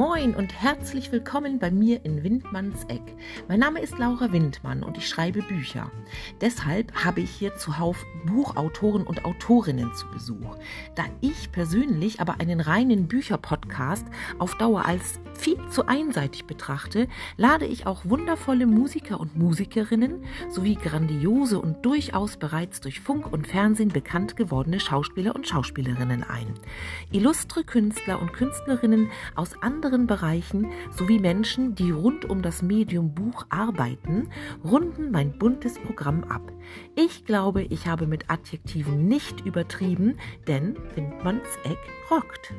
Moin und herzlich willkommen bei mir in Windmanns Eck. Mein Name ist Laura Windmann und ich schreibe Bücher. Deshalb habe ich hier zuhauf Buchautoren und Autorinnen zu Besuch. Da ich persönlich aber einen reinen Bücherpodcast auf Dauer als viel zu einseitig betrachte, lade ich auch wundervolle Musiker und Musikerinnen sowie grandiose und durchaus bereits durch Funk und Fernsehen bekannt gewordene Schauspieler und Schauspielerinnen ein. Illustre Künstler und Künstlerinnen aus anderen Bereichen sowie Menschen, die rund um das Medium Buch arbeiten, runden mein buntes Programm ab. Ich glaube, ich habe mit Adjektiven nicht übertrieben, denn Windmanns Eck rockt.